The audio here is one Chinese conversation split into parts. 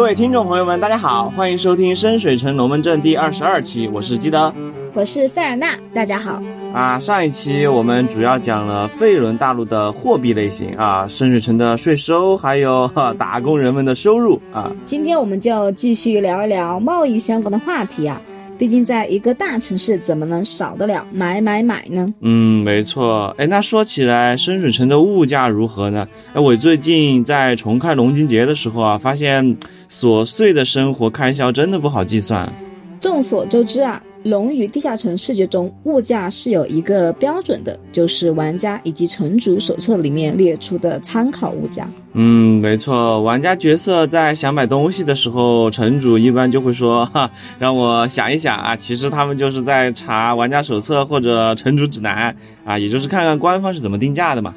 各位听众朋友们，大家好，欢迎收听深水城龙门阵第二十二期，我是基德，我是塞尔纳，大家好。啊，上一期我们主要讲了费伦大陆的货币类型啊，深水城的税收，还有打工人们的收入啊。今天我们就继续聊一聊贸易相关的话题啊。毕竟，在一个大城市，怎么能少得了买买买呢？嗯，没错。哎，那说起来，深水城的物价如何呢？哎，我最近在重开龙津节的时候啊，发现琐碎的生活开销真的不好计算。众所周知啊。龙与地下城视觉中，物价是有一个标准的，就是玩家以及城主手册里面列出的参考物价。嗯，没错，玩家角色在想买东西的时候，城主一般就会说：“哈，让我想一想啊。”其实他们就是在查玩家手册或者城主指南啊，也就是看看官方是怎么定价的嘛。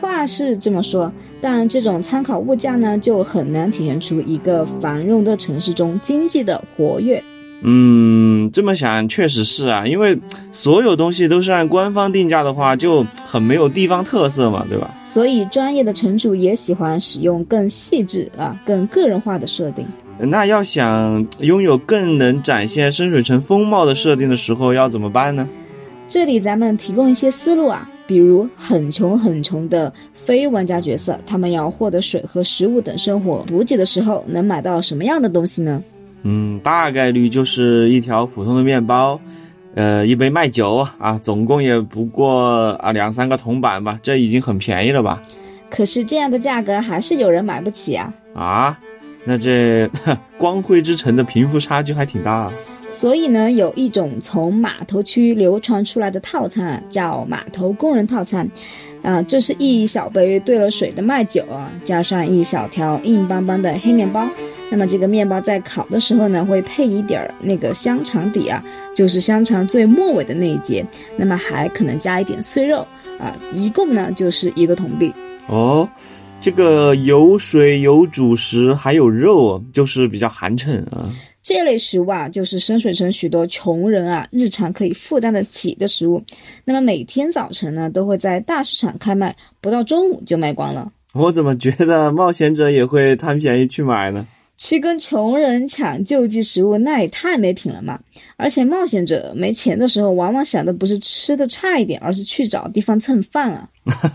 话是这么说，但这种参考物价呢，就很难体现出一个繁荣的城市中经济的活跃。嗯，这么想确实是啊，因为所有东西都是按官方定价的话，就很没有地方特色嘛，对吧？所以专业的城主也喜欢使用更细致啊、更个人化的设定。那要想拥有更能展现深水城风貌的设定的时候，要怎么办呢？这里咱们提供一些思路啊，比如很穷很穷的非玩家角色，他们要获得水和食物等生活补给的时候，能买到什么样的东西呢？嗯，大概率就是一条普通的面包，呃，一杯麦酒啊，总共也不过啊两三个铜板吧，这已经很便宜了吧？可是这样的价格还是有人买不起啊！啊，那这 光辉之城的贫富差距还挺大。所以呢，有一种从码头区流传出来的套餐啊叫码头工人套餐，啊，这是一小杯兑了水的麦酒啊，加上一小条硬邦邦的黑面包。那么这个面包在烤的时候呢，会配一点儿那个香肠底啊，就是香肠最末尾的那一节。那么还可能加一点碎肉啊，一共呢就是一个铜币。哦，这个有水有主食还有肉，就是比较寒碜啊。这类食物啊，就是深水城许多穷人啊日常可以负担得起的食物。那么每天早晨呢，都会在大市场开卖，不到中午就卖光了。我怎么觉得冒险者也会贪便宜去买呢？去跟穷人抢救济食物，那也太没品了嘛！而且冒险者没钱的时候，往往想的不是吃的差一点，而是去找地方蹭饭啊。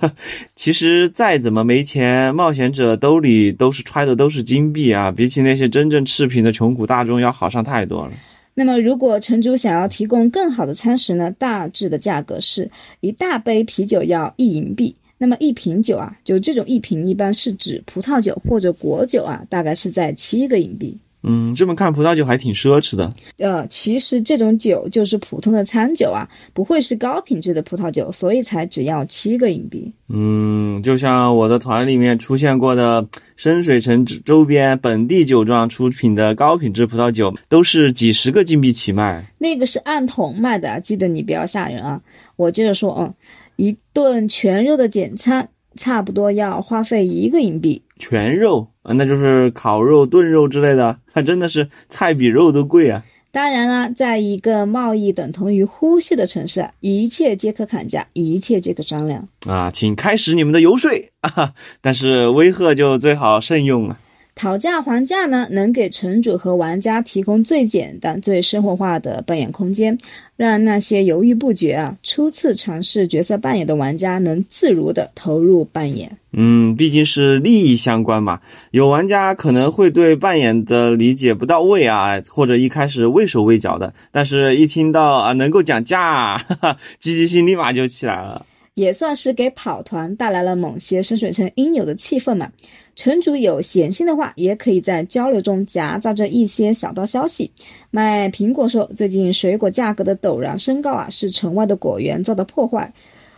其实再怎么没钱，冒险者兜里都是揣的都是金币啊，比起那些真正赤贫的穷苦大众要好上太多了。那么，如果城主想要提供更好的餐食呢？大致的价格是一大杯啤酒要一银币。那么一瓶酒啊，就这种一瓶一般是指葡萄酒或者果酒啊，大概是在七个银币。嗯，这么看葡萄酒还挺奢侈的。呃，其实这种酒就是普通的餐酒啊，不会是高品质的葡萄酒，所以才只要七个银币。嗯，就像我的团里面出现过的深水城周边本地酒庄出品的高品质葡萄酒，都是几十个金币起卖。那个是按桶卖的，记得你不要吓人啊。我接着说，嗯。一顿全肉的简餐差不多要花费一个银币。全肉啊，那就是烤肉、炖肉之类的，还 真的是菜比肉都贵啊。当然了，在一个贸易等同于呼吸的城市，一切皆可砍价，一切皆可商量啊，请开始你们的游说啊！但是威吓就最好慎用啊。讨价还价呢，能给城主和玩家提供最简单、最生活化的扮演空间，让那些犹豫不决啊、初次尝试角色扮演的玩家能自如的投入扮演。嗯，毕竟是利益相关嘛，有玩家可能会对扮演的理解不到位啊，或者一开始畏手畏脚的，但是一听到啊能够讲价，哈哈，积极性立马就起来了。也算是给跑团带来了某些深水城应有的气氛嘛。城主有闲心的话，也可以在交流中夹杂着一些小道消息。卖苹果说，最近水果价格的陡然升高啊，是城外的果园遭到破坏。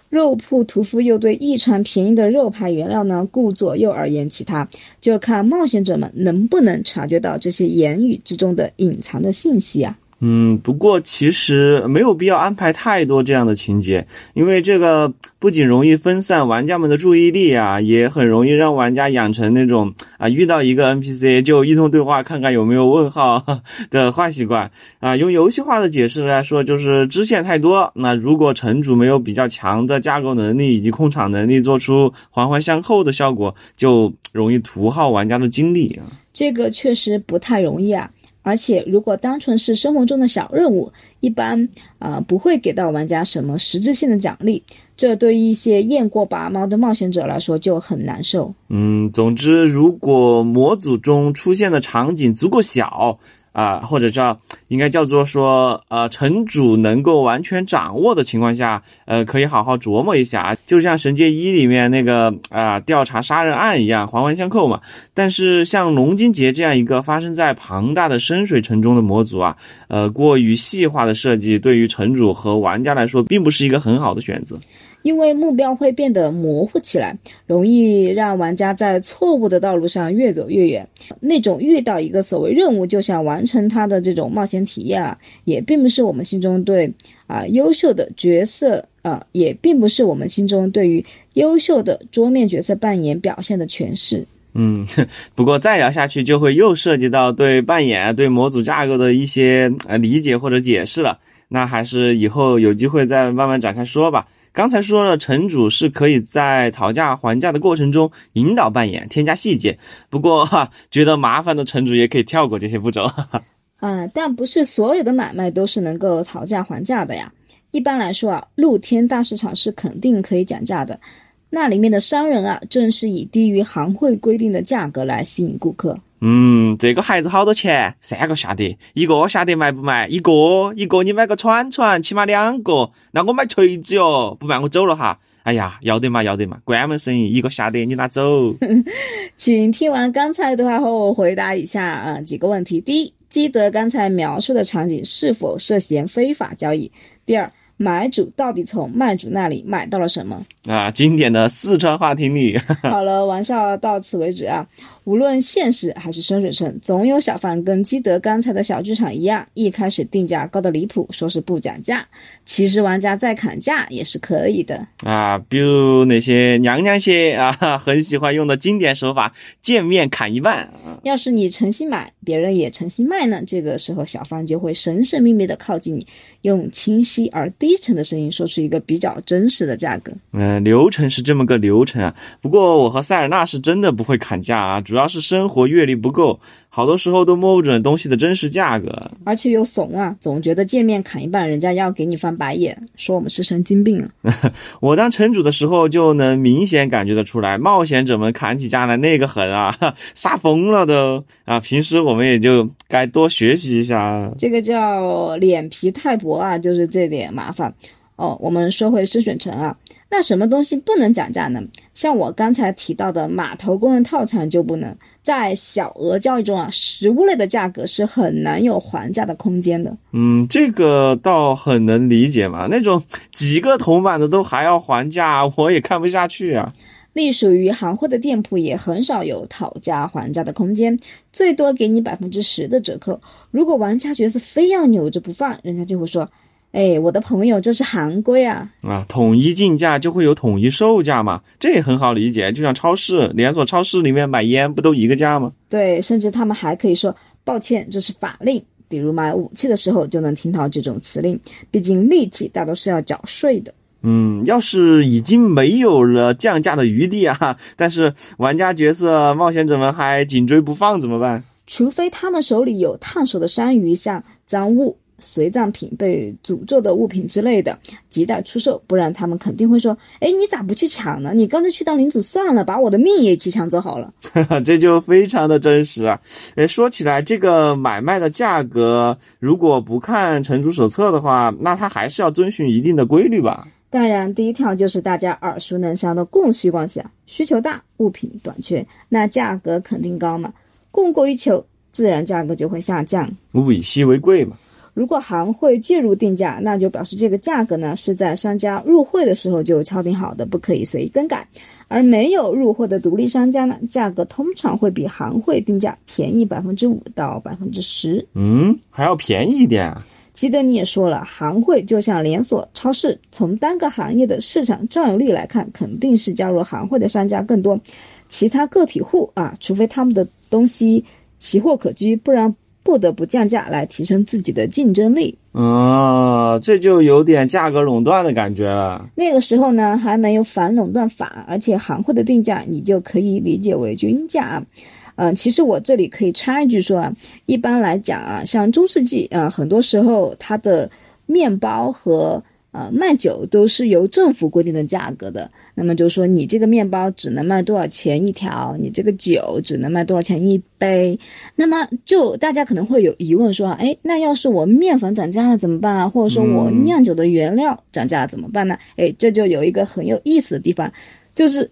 肉铺屠夫又对一船便宜的肉排原料呢，顾左右而言其他，就看冒险者们能不能察觉到这些言语之中的隐藏的信息啊。嗯，不过其实没有必要安排太多这样的情节，因为这个不仅容易分散玩家们的注意力啊，也很容易让玩家养成那种啊遇到一个 NPC 就一通对话看看有没有问号的坏习惯啊。用游戏化的解释来说，就是支线太多。那如果城主没有比较强的架构能力以及控场能力，做出环环相扣的效果，就容易图耗玩家的精力啊。这个确实不太容易啊。而且，如果单纯是生活中的小任务，一般啊不会给到玩家什么实质性的奖励，这对于一些验过拔毛的冒险者来说就很难受。嗯，总之，如果模组中出现的场景足够小。啊，或者叫应该叫做说，呃，城主能够完全掌握的情况下，呃，可以好好琢磨一下啊，就像《神界一》里面那个啊调查杀人案一样，环环相扣嘛。但是像龙金节这样一个发生在庞大的深水城中的模组啊，呃，过于细化的设计，对于城主和玩家来说，并不是一个很好的选择。因为目标会变得模糊起来，容易让玩家在错误的道路上越走越远。那种遇到一个所谓任务就想完成它的这种冒险体验啊，也并不是我们心中对啊优秀的角色啊，也并不是我们心中对于优秀的桌面角色扮演表现的诠释。嗯，不过再聊下去就会又涉及到对扮演、对模组架构的一些呃理解或者解释了。那还是以后有机会再慢慢展开说吧。刚才说了，城主是可以在讨价还价的过程中引导扮演、添加细节。不过哈，觉得麻烦的城主也可以跳过这些步骤。啊，但不是所有的买卖都是能够讨价还价的呀。一般来说啊，露天大市场是肯定可以讲价的。那里面的商人啊，正是以低于行会规定的价格来吸引顾客。嗯，这个孩子好多钱？三个下得，一个下得卖不卖？一个一个，你买个铲铲，起码两个。那我买锤子哟，不卖我走了哈。哎呀，要得嘛，要得嘛，关门生意，一个下得你拿走。请听完刚才的话后，回答以下啊几个问题：第一，基德刚才描述的场景是否涉嫌非法交易？第二。买主到底从卖主那里买到了什么啊？经典的四川话听力。好了，玩笑到此为止啊。无论现实还是深水城，总有小贩跟基德刚才的小剧场一样，一开始定价高的离谱，说是不讲价。其实玩家再砍价也是可以的啊。比如那些娘娘些啊，很喜欢用的经典手法，见面砍一半。要是你诚心买，别人也诚心卖呢，这个时候小贩就会神神秘秘的靠近你，用清晰而低沉的声音说出一个比较真实的价格。嗯，流程是这么个流程啊。不过我和塞尔娜是真的不会砍价啊，主要是生活阅历不够，好多时候都摸不准东西的真实价格，而且又怂啊，总觉得见面砍一半，人家要给你翻白眼，说我们是神经病。我当城主的时候就能明显感觉得出来，冒险者们砍起价来那个狠啊，杀疯了都啊！平时我们也就该多学习一下，这个叫脸皮太薄啊，就是这点麻烦。哦，我们说回深水城啊，那什么东西不能讲价呢？像我刚才提到的码头工人套餐就不能。在小额交易中啊，食物类的价格是很难有还价的空间的。嗯，这个倒很能理解嘛。那种几个铜板的都还要还价，我也看不下去啊。隶属于行货的店铺也很少有讨价还价的空间，最多给你百分之十的折扣。如果玩家角色非要扭着不放，人家就会说。哎，我的朋友，这是行规啊！啊，统一进价就会有统一售价嘛，这也很好理解。就像超市连锁超市里面买烟不都一个价吗？对，甚至他们还可以说抱歉，这是法令。比如买武器的时候就能听到这种词令，毕竟利器大都是要缴税的。嗯，要是已经没有了降价的余地啊，但是玩家角色冒险者们还紧追不放怎么办？除非他们手里有烫手的山芋，像赃物。随葬品、被诅咒的物品之类的，亟待出售，不然他们肯定会说：“哎，你咋不去抢呢？你干脆去当领主算了，把我的命也一起抢走好了。”这就非常的真实啊！哎，说起来，这个买卖的价格，如果不看城主手册的话，那他还是要遵循一定的规律吧？当然，第一条就是大家耳熟能详的供需关系啊，需求大，物品短缺，那价格肯定高嘛。供过于求，自然价格就会下降，物以稀为贵嘛。如果行会介入定价，那就表示这个价格呢是在商家入会的时候就敲定好的，不可以随意更改。而没有入会的独立商家呢，价格通常会比行会定价便宜百分之五到百分之十。嗯，还要便宜一点。记得你也说了，行会就像连锁超市，从单个行业的市场占有率来看，肯定是加入行会的商家更多。其他个体户啊，除非他们的东西奇货可居，不然。不得不降价来提升自己的竞争力。啊，这就有点价格垄断的感觉了。那个时候呢，还没有反垄断法，而且行货的定价你就可以理解为均价。嗯，其实我这里可以插一句说啊，一般来讲啊，像中世纪啊，很多时候它的面包和。呃，卖酒都是由政府规定的价格的，那么就说你这个面包只能卖多少钱一条，你这个酒只能卖多少钱一杯，那么就大家可能会有疑问说，哎，那要是我面粉涨价了怎么办啊？或者说我酿酒的原料涨价了怎么办呢？哎，这就有一个很有意思的地方，就是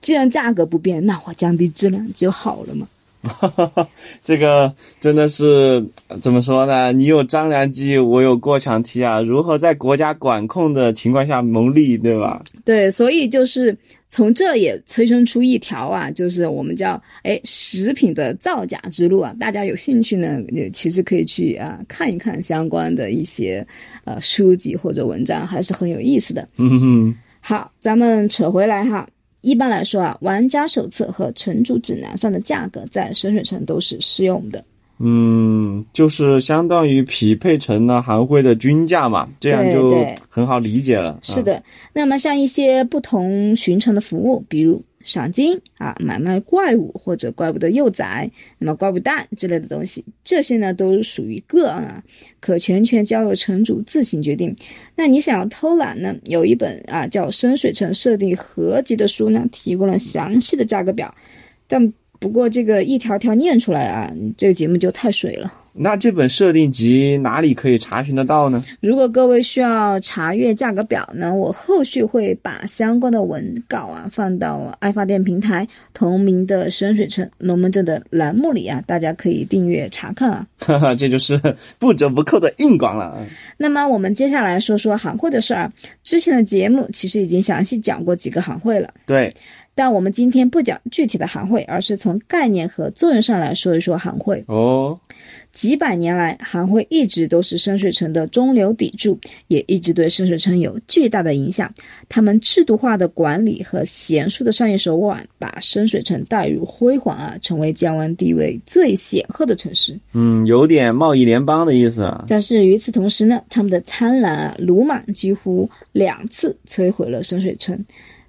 既然价格不变，那我降低质量就好了嘛。哈哈哈，这个真的是怎么说呢？你有张良计，我有过墙梯啊！如何在国家管控的情况下谋利，对吧？对，所以就是从这也催生出一条啊，就是我们叫哎食品的造假之路啊。大家有兴趣呢，也其实可以去啊看一看相关的一些呃书籍或者文章，还是很有意思的。嗯哼，好，咱们扯回来哈。一般来说啊，玩家手册和城主指南上的价格在深水城都是适用的。嗯，就是相当于匹配成了行会的均价嘛，这样就很好理解了。是的，那么像一些不同寻常的服务，比如。赏金啊，买卖怪物或者怪物的幼崽，那么怪物蛋之类的东西，这些呢都属于个案啊，可全权交由城主自行决定。那你想要偷懒呢？有一本啊叫《深水城设定合集》的书呢，提供了详细的价格表，但不过这个一条条念出来啊，这个节目就太水了。那这本设定集哪里可以查询得到呢？如果各位需要查阅价格表呢，我后续会把相关的文稿啊放到爱发电平台同名的深水城龙门阵的栏目里啊，大家可以订阅查看啊。哈哈，这就是不折不扣的硬广了。那么我们接下来说说行会的事儿。之前的节目其实已经详细讲过几个行会了。对。但我们今天不讲具体的行会，而是从概念和作用上来说一说行会。哦。几百年来，行会一直都是深水城的中流砥柱，也一直对深水城有巨大的影响。他们制度化的管理和娴熟的商业手腕，把深水城带入辉煌啊，成为江湾地位最显赫的城市。嗯，有点贸易联邦的意思啊。但是与此同时呢，他们的贪婪啊、鲁莽几乎两次摧毁了深水城。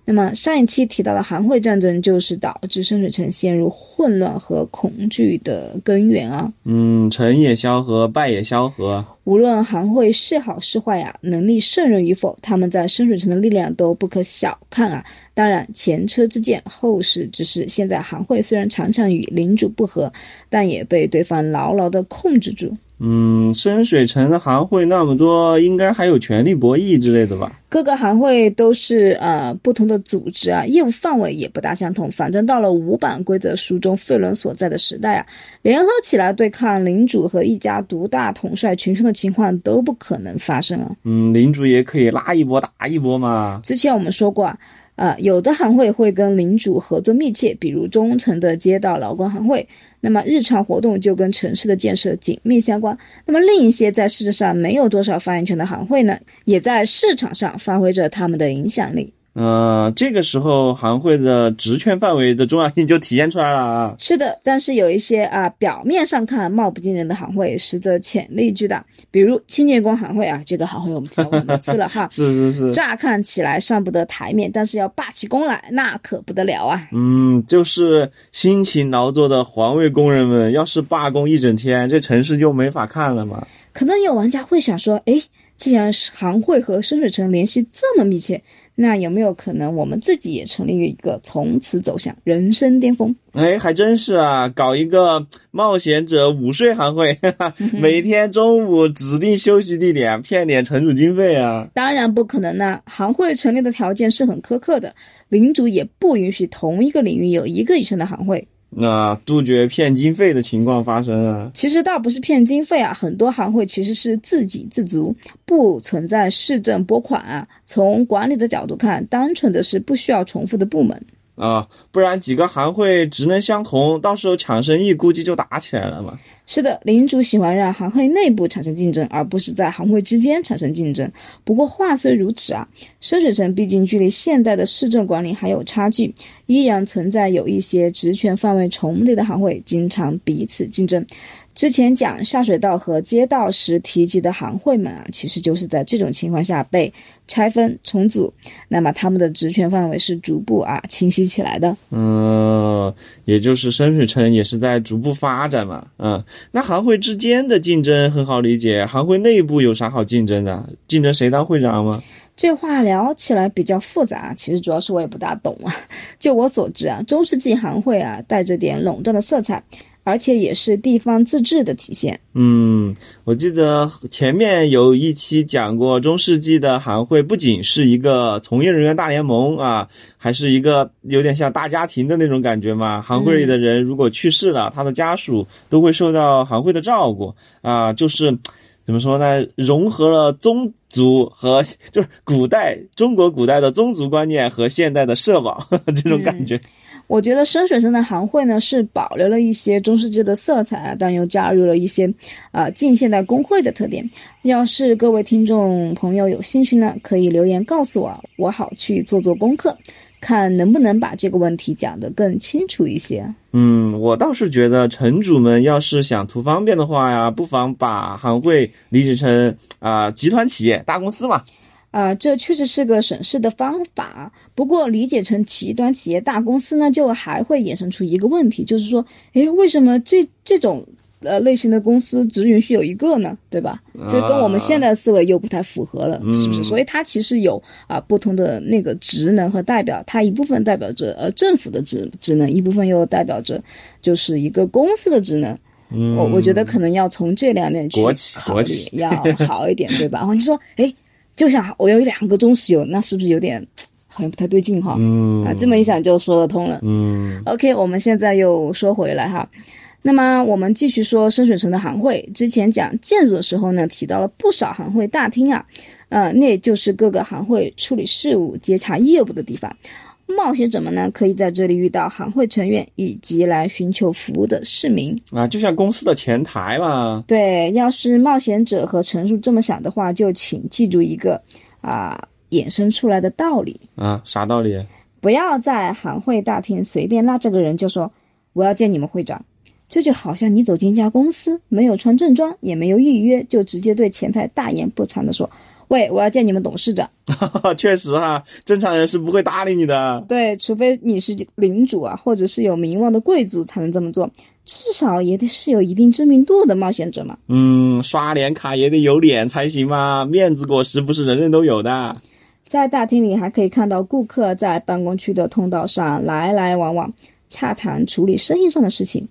那么上一期提到的韩会战争，就是导致深水城陷入混乱和恐惧的根源啊。嗯，成也萧何，败也萧何。无论行会是好是坏呀，能力胜任与否，他们在深水城的力量都不可小看啊。当然，前车之鉴，后事之师。现在行会虽然常常与领主不和，但也被对方牢牢的控制住。嗯，深水城的行会那么多，应该还有权力博弈之类的吧？各个行会都是呃不同的组织啊，业务范围也不大相同。反正到了五版规则书中费伦所在的时代啊，联合起来对抗领主和一家独大统帅群雄的情况都不可能发生啊。嗯，领主也可以拉一波打一波嘛。之前我们说过啊。啊，有的行会会跟领主合作密切，比如忠诚的街道劳工行会，那么日常活动就跟城市的建设紧密相关。那么另一些在事实上没有多少发言权的行会呢，也在市场上发挥着他们的影响力。呃，这个时候行会的职权范围的重要性就体现出来了啊。是的，但是有一些啊，表面上看貌不惊人的行会，实则潜力巨大。比如清洁工行会啊，这个行会我们提过很多次了哈。是是是。乍看起来上不得台面，但是要罢起工来，那可不得了啊。嗯，就是辛勤劳作的环卫工人们，要是罢工一整天，这城市就没法看了嘛。可能有玩家会想说，哎，既然行会和深水城联系这么密切。那有没有可能我们自己也成立一个，从此走向人生巅峰？哎，还真是啊，搞一个冒险者午睡行会，每天中午指定休息地点，骗点城主经费啊！当然不可能呢，行会成立的条件是很苛刻的，领主也不允许同一个领域有一个以上的行会。那杜绝骗经费的情况发生啊。其实倒不是骗经费啊，很多行会其实是自给自足，不存在市政拨款啊。从管理的角度看，单纯的是不需要重复的部门。啊，不然几个行会职能相同，到时候抢生意估计就打起来了嘛。是的，领主喜欢让行会内部产生竞争，而不是在行会之间产生竞争。不过话虽如此啊，深水城毕竟距离现代的市政管理还有差距，依然存在有一些职权范围重叠的行会，经常彼此竞争。之前讲下水道和街道时提及的行会们啊，其实就是在这种情况下被拆分重组，那么他们的职权范围是逐步啊清晰起来的。嗯，也就是深水城也是在逐步发展嘛。嗯，那行会之间的竞争很好理解，行会内部有啥好竞争的？竞争谁当会长吗？这话聊起来比较复杂，其实主要是我也不大懂啊。就我所知啊，中世纪行会啊带着点垄断的色彩。而且也是地方自治的体现。嗯，我记得前面有一期讲过，中世纪的行会不仅是一个从业人员大联盟啊，还是一个有点像大家庭的那种感觉嘛。行会里的人如果去世了，他的家属都会受到行会的照顾啊，就是怎么说呢？融合了宗族和就是古代中国古代的宗族观念和现代的社保 这种感觉。我觉得深水城的行会呢是保留了一些中世纪的色彩啊，但又加入了一些啊近现代工会的特点。要是各位听众朋友有兴趣呢，可以留言告诉我，我好去做做功课，看能不能把这个问题讲得更清楚一些。嗯，我倒是觉得城主们要是想图方便的话呀，不妨把行会理解成啊集团企业、大公司嘛。啊，这确实是个省事的方法。不过理解成极端企业大公司呢，就还会衍生出一个问题，就是说，诶，为什么这这种呃类型的公司只允许有一个呢？对吧？这跟我们现在的思维又不太符合了，是不是？所以它其实有啊不同的那个职能和代表，它一部分代表着呃政府的职职能，一部分又代表着就是一个公司的职能。我我觉得可能要从这两点去考虑要好一点，对吧？然后你说，诶。就想我有两个中石油，那是不是有点好像不太对劲哈？嗯啊，这么一想就说得通了。嗯，OK，我们现在又说回来哈，那么我们继续说深水城的行会。之前讲建筑的时候呢，提到了不少行会大厅啊，呃，那就是各个行会处理事务、接洽业务的地方。冒险者们呢，可以在这里遇到行会成员以及来寻求服务的市民啊，就像公司的前台嘛。对，要是冒险者和陈述这么想的话，就请记住一个啊衍生出来的道理啊，啥道理？不要在行会大厅随便拉这个人就说我要见你们会长，这就好像你走进一家公司，没有穿正装，也没有预约，就直接对前台大言不惭的说。喂，我要见你们董事长。确实哈，正常人是不会搭理你的。对，除非你是领主啊，或者是有名望的贵族才能这么做。至少也得是有一定知名度的冒险者嘛。嗯，刷脸卡也得有脸才行嘛，面子果实不是人人都有的。在大厅里还可以看到顾客在办公区的通道上来来往往，洽谈处理生意上的事情。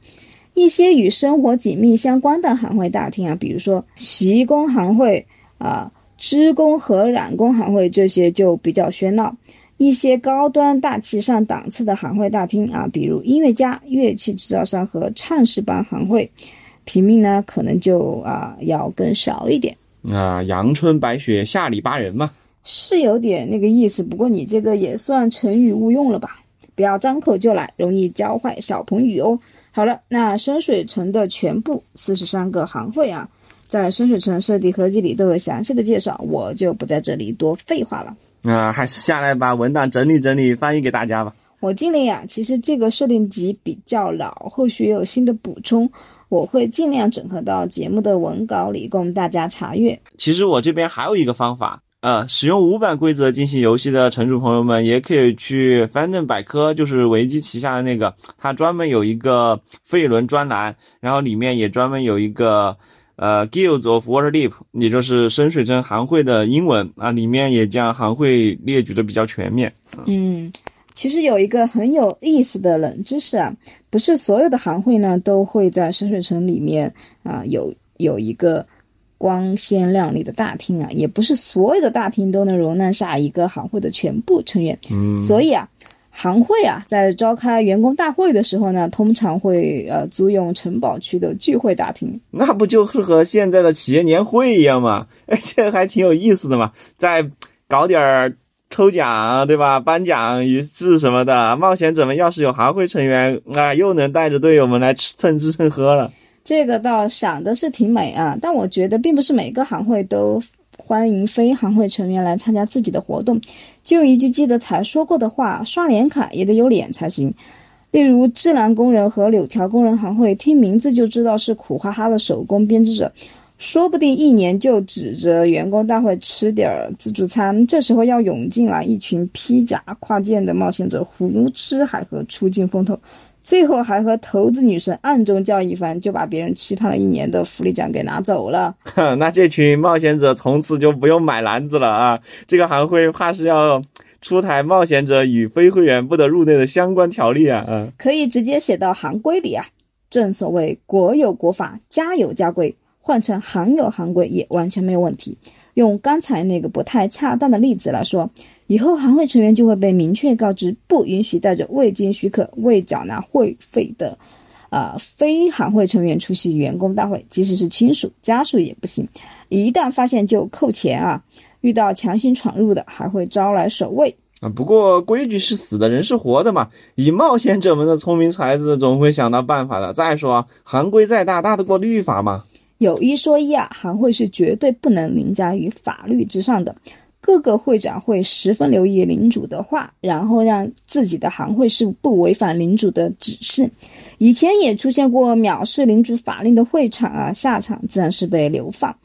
一些与生活紧密相关的行会大厅啊，比如说习工行会啊。织工和染工行会这些就比较喧闹，一些高端大气上档次的行会大厅啊，比如音乐家、乐器制造商和唱诗班行会，平民呢可能就啊要更少一点啊。阳春白雪，下里巴人嘛，是有点那个意思。不过你这个也算成语误用了吧？不要张口就来，容易教坏小朋友哦。好了，那深水城的全部四十三个行会啊。在深水城设计合集里都有详细的介绍，我就不在这里多废话了。啊，还是下来把文档整理整理，翻译给大家吧。我尽力呀，其实这个设定集比较老，后续也有新的补充，我会尽量整合到节目的文稿里，供大家查阅。其实我这边还有一个方法，呃，使用五版规则进行游戏的城主朋友们，也可以去翻正百科，就是维基旗下的那个，它专门有一个费伦专栏，然后里面也专门有一个。呃，Guilds of Waterdeep，也就是深水城行会的英文啊，里面也将行会列举的比较全面。嗯，其实有一个很有意思的冷知识啊，不是所有的行会呢都会在深水城里面啊有有一个光鲜亮丽的大厅啊，也不是所有的大厅都能容纳下一个行会的全部成员。嗯，所以啊。行会啊，在召开员工大会的时候呢，通常会呃租用城堡区的聚会大厅。那不就是和现在的企业年会一样吗？哎，这还挺有意思的嘛，再搞点儿抽奖，对吧？颁奖仪式什么的，冒险者们要是有行会成员啊，又能带着队友们来吃蹭吃蹭喝了。这个倒想的是挺美啊，但我觉得并不是每个行会都。欢迎非行会成员来参加自己的活动，就一句记得才说过的话，刷脸卡也得有脸才行。例如，智兰工人和柳条工人行会，听名字就知道是苦哈哈的手工编织者，说不定一年就指着员工大会吃点儿自助餐。这时候要涌进来一群披甲跨剑的冒险者，胡吃海喝，出尽风头。最后还和投资女神暗中叫一番，就把别人期盼了一年的福利奖给拿走了。那这群冒险者从此就不用买篮子了啊！这个行会怕是要出台冒险者与非会员不得入内的相关条例啊！嗯，可以直接写到行规里啊。正所谓国有国法，家有家规，换成行有行规也完全没有问题。用刚才那个不太恰当的例子来说。以后行会成员就会被明确告知，不允许带着未经许可、未缴纳会费的，啊，非行会成员出席员工大会，即使是亲属、家属也不行。一旦发现就扣钱啊！遇到强行闯入的，还会招来守卫啊。不过规矩是死的，人是活的嘛。以冒险者们的聪明才智，总会想到办法的。再说，行规再大，大得过律法吗？有一说一啊，行会是绝对不能凌驾于法律之上的。各个会长会十分留意领主的话，然后让自己的行会是不违反领主的指示。以前也出现过藐视领主法令的会场啊，下场自然是被流放。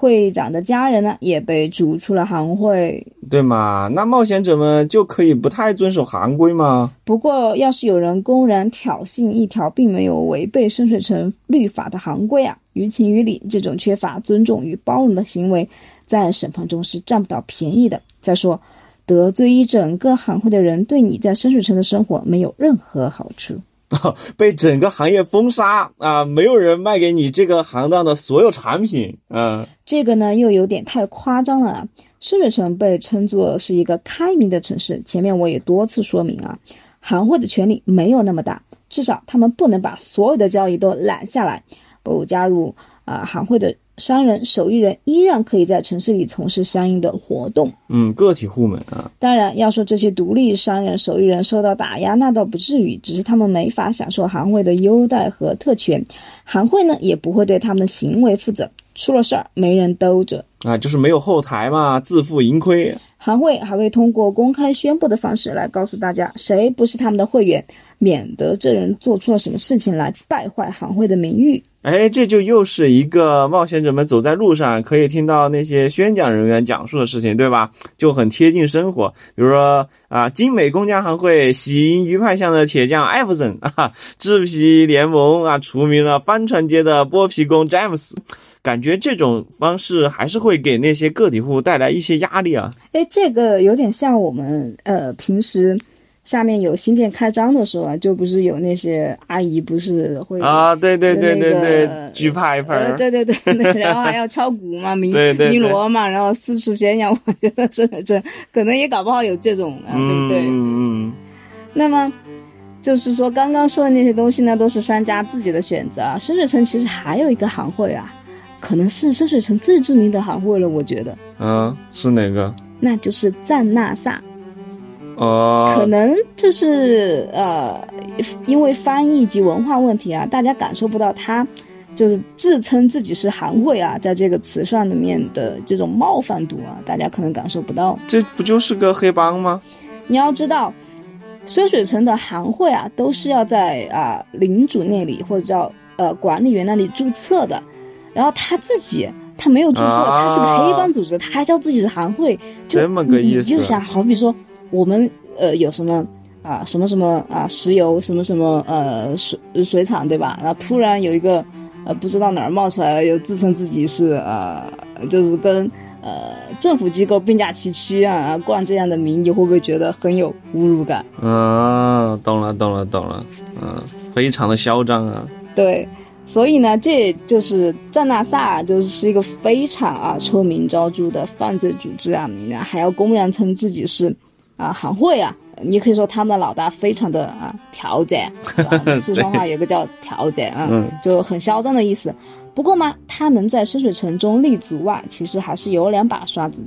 会长的家人呢，也被逐出了行会，对吗？那冒险者们就可以不太遵守行规吗？不过，要是有人公然挑衅一条并没有违背深水城律法的行规啊，于情于理，这种缺乏尊重与包容的行为。在审判中是占不到便宜的。再说，得罪一整个行会的人，对你在深水城的生活没有任何好处。被整个行业封杀啊！没有人卖给你这个行当的所有产品。嗯，这个呢又有点太夸张了。深水城被称作是一个开明的城市，前面我也多次说明啊，行会的权力没有那么大，至少他们不能把所有的交易都揽下来。不加入啊行会的。商人、手艺人依然可以在城市里从事相应的活动。嗯，个体户们啊，当然要说这些独立商人、手艺人受到打压，那倒不至于，只是他们没法享受行会的优待和特权，行会呢也不会对他们的行为负责，出了事儿没人兜着啊，就是没有后台嘛，自负盈亏。行会还会通过公开宣布的方式来告诉大家谁不是他们的会员，免得这人做出了什么事情来败坏行会的名誉。哎，这就又是一个冒险者们走在路上可以听到那些宣讲人员讲述的事情，对吧？就很贴近生活。比如说啊，精美工匠行会喜迎鱼派巷的铁匠艾弗森啊，制皮联盟啊，除名了帆船街的剥皮工詹姆斯。感觉这种方式还是会给那些个体户带来一些压力啊。哎，这个有点像我们呃平时。下面有新店开张的时候啊，就不是有那些阿姨不是会啊，对对对对对，举牌牌，对对对对，然后还要敲鼓嘛，鸣鸣锣嘛，然后四处宣扬。我觉得这这可能也搞不好有这种啊，对不对？嗯嗯。那么就是说，刚刚说的那些东西呢，都是商家自己的选择。深水城其实还有一个行会啊，可能是深水城最著名的行会了，我觉得。嗯，是哪个？那就是赞纳萨。哦，可能就是呃，因为翻译及文化问题啊，大家感受不到他就是自称自己是行会啊，在这个词上里面的这种冒犯度啊，大家可能感受不到。这不就是个黑帮吗？你要知道，深水城的行会啊，都是要在啊领主那里或者叫呃管理员那里注册的，然后他自己他没有注册，他是个黑帮组织，他还叫自己是行会，就这么个意思。就想好比说。我们呃有什么啊什么什么啊石油什么什么呃水水厂对吧？然后突然有一个呃不知道哪儿冒出来了，又自称自己是呃就是跟呃政府机构并驾齐驱啊，冠这样的名，你会不会觉得很有侮辱感？啊，懂了懂了懂了，嗯，非常的嚣张啊。对，所以呢，这就是赞纳萨就是是一个非常啊臭名昭著的犯罪组织啊，还要公然称自己是。啊，行会啊，你可以说他们的老大非常的啊挑战，四川话有个叫挑战啊，嗯就很嚣张的意思。不过嘛，他能在深水城中立足啊，其实还是有两把刷子。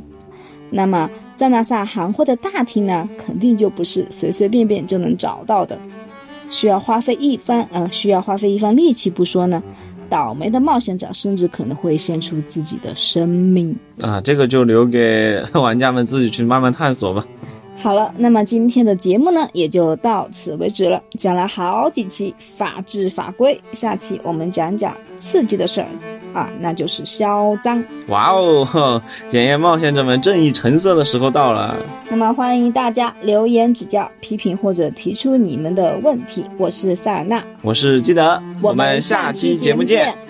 那么赞纳萨行会的大厅呢，肯定就不是随随便便就能找到的，需要花费一番啊，需要花费一番力气不说呢，倒霉的冒险者甚至可能会献出自己的生命。啊，这个就留给玩家们自己去慢慢探索吧。好了，那么今天的节目呢，也就到此为止了。讲了好几期法治法规，下期我们讲讲刺激的事儿啊，那就是销赃。哇哦，呵检验冒险者们正义成色的时候到了。那么欢迎大家留言指教、批评或者提出你们的问题。我是塞尔纳，我是基德，我们下期节目见。